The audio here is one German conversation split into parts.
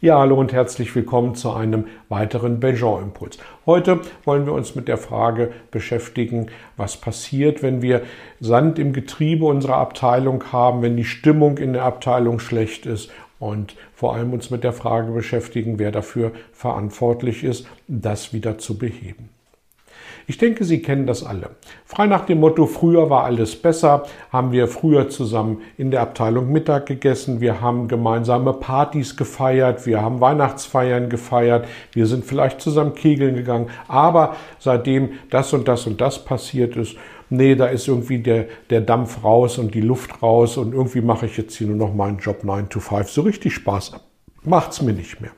Ja, hallo und herzlich willkommen zu einem weiteren Belgian-Impuls. Heute wollen wir uns mit der Frage beschäftigen, was passiert, wenn wir Sand im Getriebe unserer Abteilung haben, wenn die Stimmung in der Abteilung schlecht ist und vor allem uns mit der Frage beschäftigen, wer dafür verantwortlich ist, das wieder zu beheben. Ich denke, Sie kennen das alle. Frei nach dem Motto, früher war alles besser, haben wir früher zusammen in der Abteilung Mittag gegessen, wir haben gemeinsame Partys gefeiert, wir haben Weihnachtsfeiern gefeiert, wir sind vielleicht zusammen kegeln gegangen, aber seitdem das und das und das passiert ist, nee, da ist irgendwie der, der Dampf raus und die Luft raus und irgendwie mache ich jetzt hier nur noch meinen Job 9 to 5. So richtig Spaß macht's mir nicht mehr.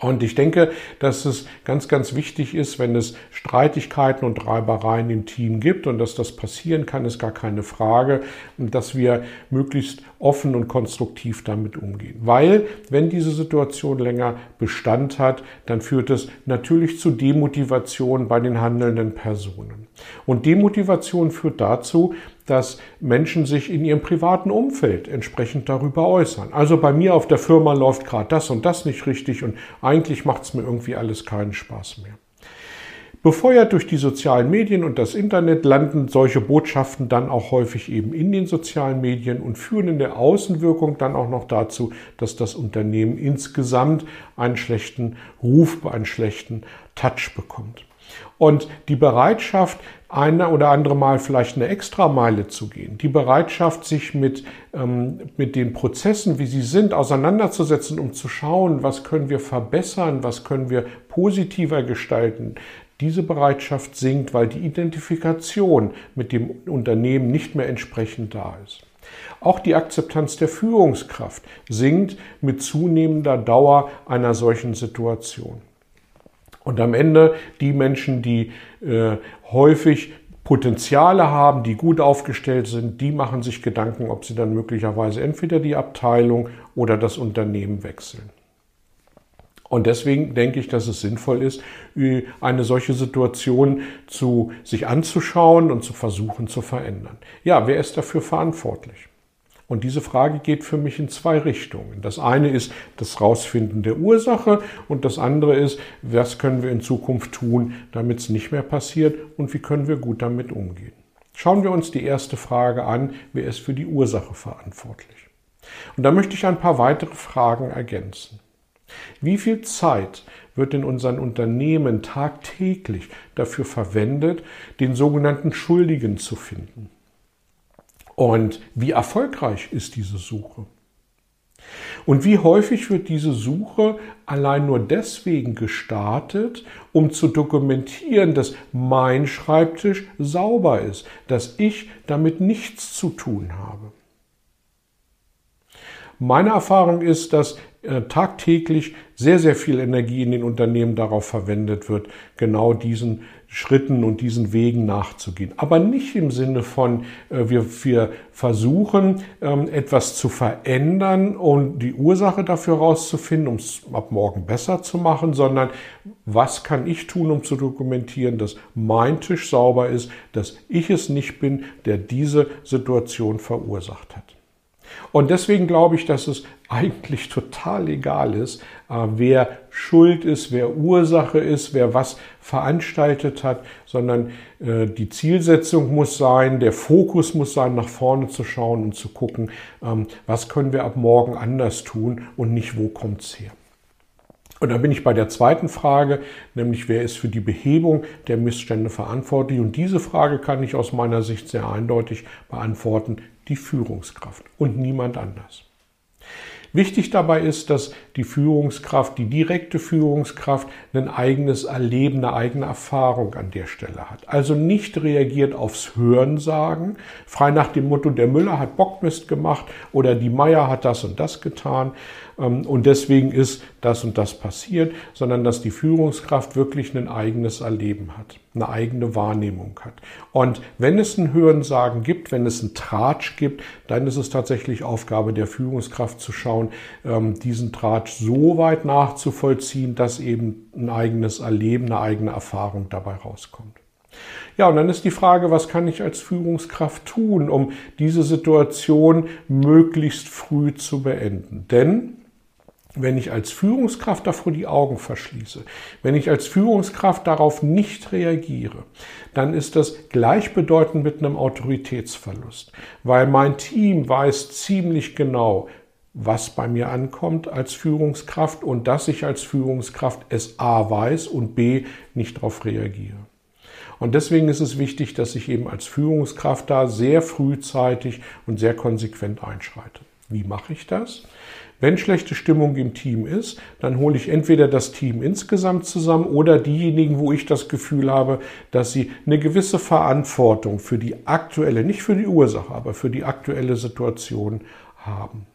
Und ich denke, dass es ganz, ganz wichtig ist, wenn es Streitigkeiten und Reibereien im Team gibt und dass das passieren kann, ist gar keine Frage, dass wir möglichst offen und konstruktiv damit umgehen. Weil, wenn diese Situation länger Bestand hat, dann führt es natürlich zu Demotivation bei den handelnden Personen. Und Demotivation führt dazu, dass Menschen sich in ihrem privaten Umfeld entsprechend darüber äußern. Also bei mir auf der Firma läuft gerade das und das nicht richtig und eigentlich macht es mir irgendwie alles keinen Spaß mehr. Befeuert durch die sozialen Medien und das Internet landen solche Botschaften dann auch häufig eben in den sozialen Medien und führen in der Außenwirkung dann auch noch dazu, dass das Unternehmen insgesamt einen schlechten Ruf, einen schlechten Touch bekommt. Und die Bereitschaft, eine oder andere Mal vielleicht eine Extrameile zu gehen, die Bereitschaft, sich mit, ähm, mit den Prozessen, wie sie sind, auseinanderzusetzen, um zu schauen, was können wir verbessern, was können wir positiver gestalten, diese Bereitschaft sinkt, weil die Identifikation mit dem Unternehmen nicht mehr entsprechend da ist. Auch die Akzeptanz der Führungskraft sinkt mit zunehmender Dauer einer solchen Situation. Und am Ende die Menschen, die äh, häufig Potenziale haben, die gut aufgestellt sind, die machen sich Gedanken, ob sie dann möglicherweise entweder die Abteilung oder das Unternehmen wechseln. Und deswegen denke ich, dass es sinnvoll ist, eine solche Situation zu sich anzuschauen und zu versuchen zu verändern. Ja, wer ist dafür verantwortlich? Und diese Frage geht für mich in zwei Richtungen. Das eine ist das Rausfinden der Ursache und das andere ist, was können wir in Zukunft tun, damit es nicht mehr passiert und wie können wir gut damit umgehen. Schauen wir uns die erste Frage an, wer ist für die Ursache verantwortlich? Und da möchte ich ein paar weitere Fragen ergänzen. Wie viel Zeit wird in unseren Unternehmen tagtäglich dafür verwendet, den sogenannten Schuldigen zu finden? Und wie erfolgreich ist diese Suche? Und wie häufig wird diese Suche allein nur deswegen gestartet, um zu dokumentieren, dass mein Schreibtisch sauber ist, dass ich damit nichts zu tun habe? Meine Erfahrung ist, dass tagtäglich sehr, sehr viel Energie in den Unternehmen darauf verwendet wird, genau diesen Schritten und diesen Wegen nachzugehen. Aber nicht im Sinne von, äh, wir, wir versuchen, ähm, etwas zu verändern und die Ursache dafür rauszufinden, um es ab morgen besser zu machen, sondern was kann ich tun, um zu dokumentieren, dass mein Tisch sauber ist, dass ich es nicht bin, der diese Situation verursacht hat. Und deswegen glaube ich, dass es eigentlich total egal ist, äh, wer schuld ist, wer Ursache ist, wer was veranstaltet hat, sondern äh, die Zielsetzung muss sein, der Fokus muss sein, nach vorne zu schauen und zu gucken, ähm, was können wir ab morgen anders tun und nicht, wo kommt es her. Und dann bin ich bei der zweiten Frage, nämlich wer ist für die Behebung der Missstände verantwortlich? Und diese Frage kann ich aus meiner Sicht sehr eindeutig beantworten, die Führungskraft und niemand anders. Wichtig dabei ist, dass die Führungskraft, die direkte Führungskraft, ein eigenes Erleben, eine eigene Erfahrung an der Stelle hat. Also nicht reagiert aufs Hörensagen, frei nach dem Motto, der Müller hat Bockmist gemacht oder die Meier hat das und das getan ähm, und deswegen ist das und das passiert, sondern dass die Führungskraft wirklich ein eigenes Erleben hat, eine eigene Wahrnehmung hat. Und wenn es ein Hörensagen gibt, wenn es ein Tratsch gibt, dann ist es tatsächlich Aufgabe der Führungskraft zu schauen, ähm, diesen Tratsch so weit nachzuvollziehen, dass eben ein eigenes Erleben, eine eigene Erfahrung dabei rauskommt. Ja, und dann ist die Frage, was kann ich als Führungskraft tun, um diese Situation möglichst früh zu beenden? Denn wenn ich als Führungskraft davor die Augen verschließe, wenn ich als Führungskraft darauf nicht reagiere, dann ist das gleichbedeutend mit einem Autoritätsverlust, weil mein Team weiß ziemlich genau, was bei mir ankommt als Führungskraft und dass ich als Führungskraft es A weiß und B nicht darauf reagiere. Und deswegen ist es wichtig, dass ich eben als Führungskraft da sehr frühzeitig und sehr konsequent einschreite. Wie mache ich das? Wenn schlechte Stimmung im Team ist, dann hole ich entweder das Team insgesamt zusammen oder diejenigen, wo ich das Gefühl habe, dass sie eine gewisse Verantwortung für die aktuelle, nicht für die Ursache, aber für die aktuelle Situation haben.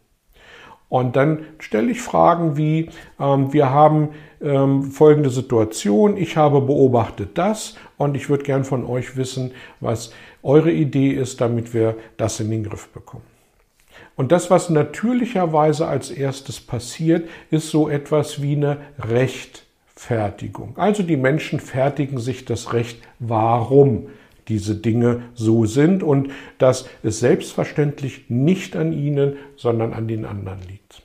Und dann stelle ich Fragen wie, ähm, wir haben ähm, folgende Situation, ich habe beobachtet das und ich würde gern von euch wissen, was eure Idee ist, damit wir das in den Griff bekommen. Und das, was natürlicherweise als erstes passiert, ist so etwas wie eine Rechtfertigung. Also die Menschen fertigen sich das Recht, warum diese Dinge so sind und dass es selbstverständlich nicht an ihnen, sondern an den anderen liegt.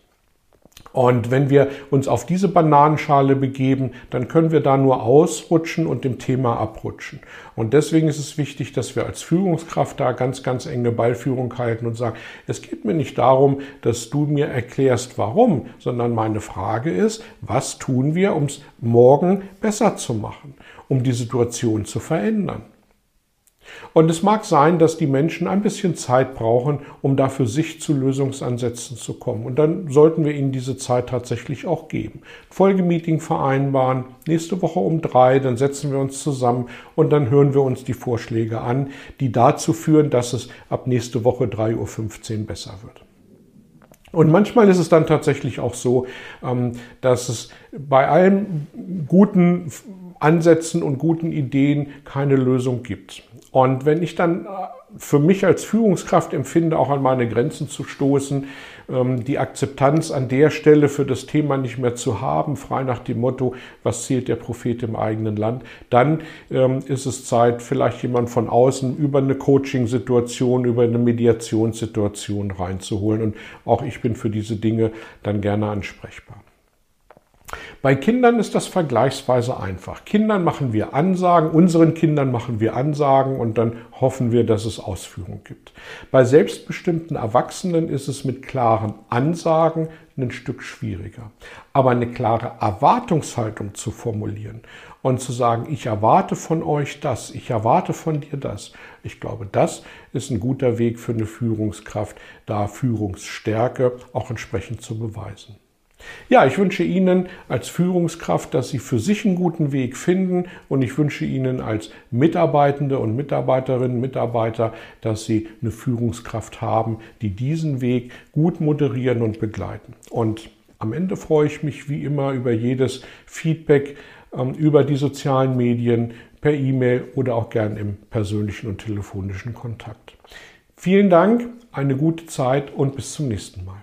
Und wenn wir uns auf diese Bananenschale begeben, dann können wir da nur ausrutschen und dem Thema abrutschen. Und deswegen ist es wichtig, dass wir als Führungskraft da ganz, ganz enge Ballführung halten und sagen, es geht mir nicht darum, dass du mir erklärst, warum, sondern meine Frage ist, was tun wir, um es morgen besser zu machen, um die Situation zu verändern. Und es mag sein, dass die Menschen ein bisschen Zeit brauchen, um da für sich zu Lösungsansätzen zu kommen. Und dann sollten wir ihnen diese Zeit tatsächlich auch geben. Folgemeeting vereinbaren, nächste Woche um drei, dann setzen wir uns zusammen und dann hören wir uns die Vorschläge an, die dazu führen, dass es ab nächste Woche 3.15 Uhr besser wird. Und manchmal ist es dann tatsächlich auch so, ähm, dass es bei allen guten Ansätzen und guten Ideen keine Lösung gibt. Und wenn ich dann äh, für mich als Führungskraft empfinde, auch an meine Grenzen zu stoßen, ähm, die Akzeptanz an der Stelle für das Thema nicht mehr zu haben, frei nach dem Motto, was zählt der Prophet im eigenen Land, dann ähm, ist es Zeit, vielleicht jemand von außen über eine Coaching-Situation, über eine Mediationssituation reinzuholen. Und auch ich bin für diese Dinge dann gerne ansprechbar. Bei Kindern ist das vergleichsweise einfach. Kindern machen wir Ansagen, unseren Kindern machen wir Ansagen und dann hoffen wir, dass es Ausführung gibt. Bei selbstbestimmten Erwachsenen ist es mit klaren Ansagen ein Stück schwieriger. Aber eine klare Erwartungshaltung zu formulieren und zu sagen, ich erwarte von euch das, ich erwarte von dir das, ich glaube, das ist ein guter Weg für eine Führungskraft, da Führungsstärke auch entsprechend zu beweisen. Ja, ich wünsche Ihnen als Führungskraft, dass Sie für sich einen guten Weg finden und ich wünsche Ihnen als Mitarbeitende und Mitarbeiterinnen, Mitarbeiter, dass Sie eine Führungskraft haben, die diesen Weg gut moderieren und begleiten. Und am Ende freue ich mich wie immer über jedes Feedback ähm, über die sozialen Medien, per E-Mail oder auch gern im persönlichen und telefonischen Kontakt. Vielen Dank, eine gute Zeit und bis zum nächsten Mal.